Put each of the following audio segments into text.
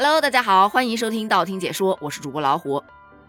Hello，大家好，欢迎收听道听解说，我是主播老虎。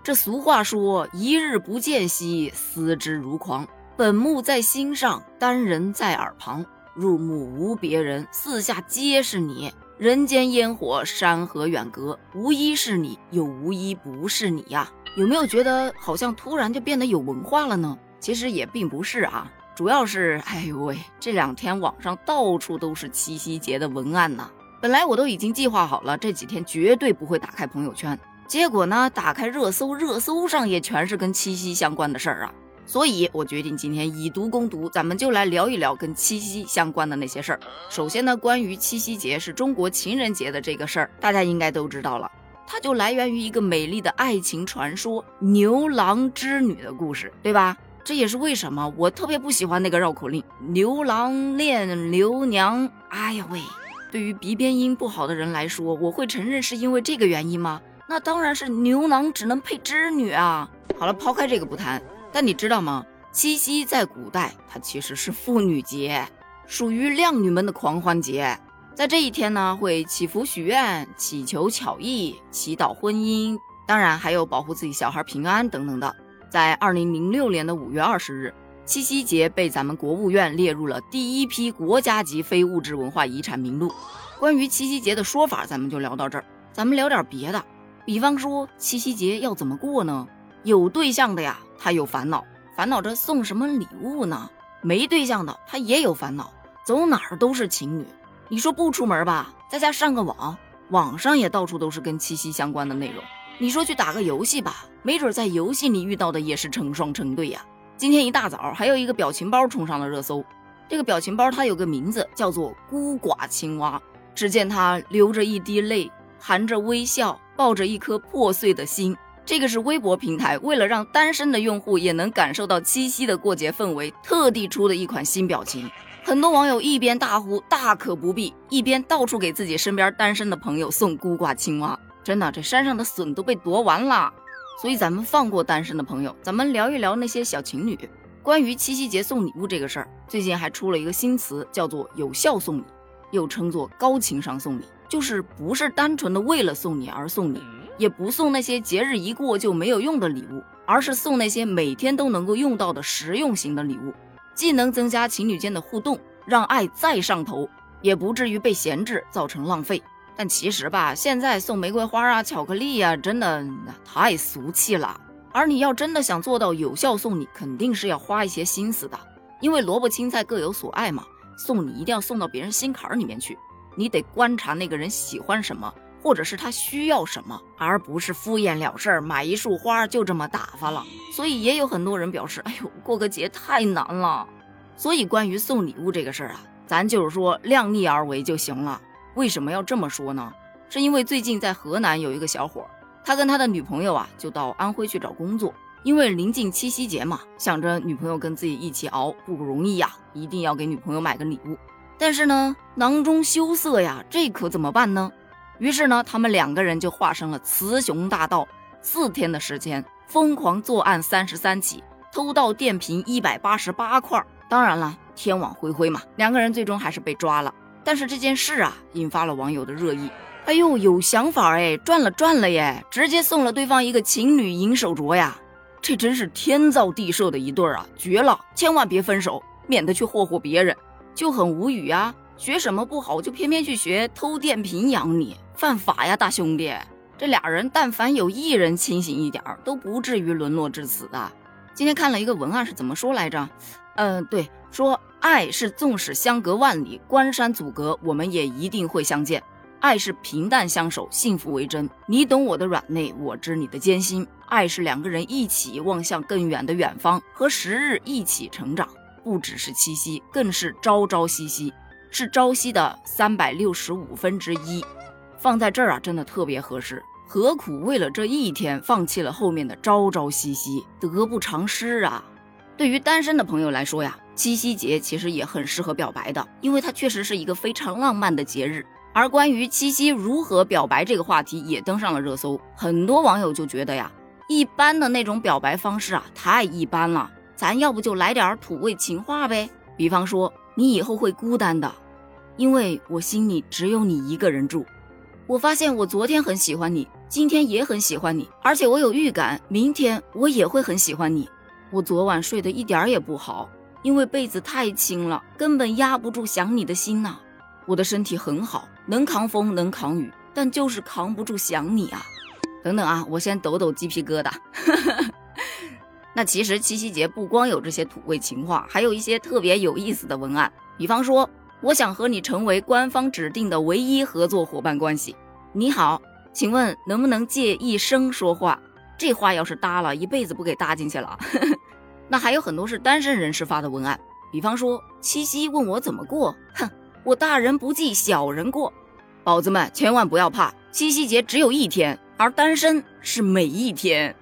这俗话说，一日不见兮，思之如狂。本木在心上，单人在耳旁。入目无别人，四下皆是你。人间烟火，山河远隔，无一是你，又无一不是你呀。有没有觉得好像突然就变得有文化了呢？其实也并不是啊，主要是，哎呦喂，这两天网上到处都是七夕节的文案呢。本来我都已经计划好了，这几天绝对不会打开朋友圈。结果呢，打开热搜，热搜上也全是跟七夕相关的事儿啊。所以我决定今天以毒攻毒，咱们就来聊一聊跟七夕相关的那些事儿。首先呢，关于七夕节是中国情人节的这个事儿，大家应该都知道了，它就来源于一个美丽的爱情传说——牛郎织女的故事，对吧？这也是为什么我特别不喜欢那个绕口令“牛郎恋牛娘”。哎呀喂！对于鼻边音不好的人来说，我会承认是因为这个原因吗？那当然是牛郎只能配织女啊！好了，抛开这个不谈，但你知道吗？七夕在古代它其实是妇女节，属于靓女们的狂欢节。在这一天呢，会祈福许愿、祈求巧艺、祈祷婚姻，当然还有保护自己小孩平安等等的。在二零零六年的五月二十日。七夕节被咱们国务院列入了第一批国家级非物质文化遗产名录。关于七夕节的说法，咱们就聊到这儿。咱们聊点别的，比方说七夕节要怎么过呢？有对象的呀，他有烦恼，烦恼着送什么礼物呢？没对象的他也有烦恼，走哪儿都是情侣。你说不出门吧，在家上个网，网上也到处都是跟七夕相关的内容。你说去打个游戏吧，没准在游戏里遇到的也是成双成对呀。今天一大早，还有一个表情包冲上了热搜。这个表情包它有个名字，叫做“孤寡青蛙”。只见它流着一滴泪，含着微笑，抱着一颗破碎的心。这个是微博平台为了让单身的用户也能感受到七夕的过节氛围，特地出的一款新表情。很多网友一边大呼“大可不必”，一边到处给自己身边单身的朋友送孤寡青蛙。真的，这山上的笋都被夺完了。所以咱们放过单身的朋友，咱们聊一聊那些小情侣。关于七夕节送礼物这个事儿，最近还出了一个新词，叫做有效送礼，又称作高情商送礼，就是不是单纯的为了送你而送你，也不送那些节日一过就没有用的礼物，而是送那些每天都能够用到的实用型的礼物，既能增加情侣间的互动，让爱再上头，也不至于被闲置造成浪费。但其实吧，现在送玫瑰花啊、巧克力呀，真的太俗气了。而你要真的想做到有效送礼，肯定是要花一些心思的。因为萝卜青菜各有所爱嘛，送礼一定要送到别人心坎里面去。你得观察那个人喜欢什么，或者是他需要什么，而不是敷衍了事儿，买一束花就这么打发了。所以也有很多人表示，哎呦，过个节太难了。所以关于送礼物这个事儿啊，咱就是说量力而为就行了。为什么要这么说呢？是因为最近在河南有一个小伙，他跟他的女朋友啊，就到安徽去找工作。因为临近七夕节嘛，想着女朋友跟自己一起熬不容易呀，一定要给女朋友买个礼物。但是呢，囊中羞涩呀，这可怎么办呢？于是呢，他们两个人就化身了雌雄大盗，四天的时间，疯狂作案三十三起，偷盗电瓶一百八十八块。当然了，天网恢恢嘛，两个人最终还是被抓了。但是这件事啊，引发了网友的热议。哎呦，有想法哎，赚了赚了耶！直接送了对方一个情侣银手镯呀，这真是天造地设的一对啊，绝了！千万别分手，免得去霍霍别人。就很无语啊，学什么不好，就偏偏去学偷电瓶养你，犯法呀，大兄弟！这俩人但凡有一人清醒一点儿，都不至于沦落至此的。今天看了一个文案是怎么说来着？嗯，对，说。爱是纵使相隔万里，关山阻隔，我们也一定会相见。爱是平淡相守，幸福为真。你懂我的软肋，我知你的艰辛。爱是两个人一起望向更远的远方，和时日一起成长。不只是七夕，更是朝朝夕夕，是朝夕的三百六十五分之一。放在这儿啊，真的特别合适。何苦为了这一天，放弃了后面的朝朝夕夕？得不偿失啊！对于单身的朋友来说呀。七夕节其实也很适合表白的，因为它确实是一个非常浪漫的节日。而关于七夕如何表白这个话题也登上了热搜，很多网友就觉得呀，一般的那种表白方式啊太一般了，咱要不就来点土味情话呗？比方说，你以后会孤单的，因为我心里只有你一个人住。我发现我昨天很喜欢你，今天也很喜欢你，而且我有预感，明天我也会很喜欢你。我昨晚睡得一点也不好，因为被子太轻了，根本压不住想你的心呐。我的身体很好，能扛风，能扛雨，但就是扛不住想你啊。等等啊，我先抖抖鸡皮疙瘩。那其实七夕节不光有这些土味情话，还有一些特别有意思的文案，比方说。我想和你成为官方指定的唯一合作伙伴关系。你好，请问能不能借一生说话？这话要是搭了一辈子不给搭进去了。那还有很多是单身人士发的文案，比方说七夕问我怎么过，哼，我大人不计小人过。宝子们千万不要怕，七夕节只有一天，而单身是每一天。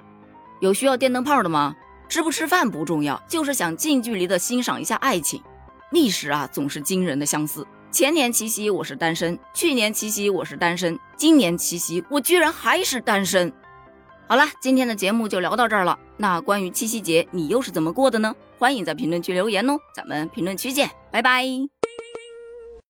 有需要电灯泡的吗？吃不吃饭不重要，就是想近距离的欣赏一下爱情。历史啊，总是惊人的相似。前年七夕我是单身，去年七夕我是单身，今年七夕我居然还是单身。好了，今天的节目就聊到这儿了。那关于七夕节，你又是怎么过的呢？欢迎在评论区留言哦，咱们评论区见，拜拜。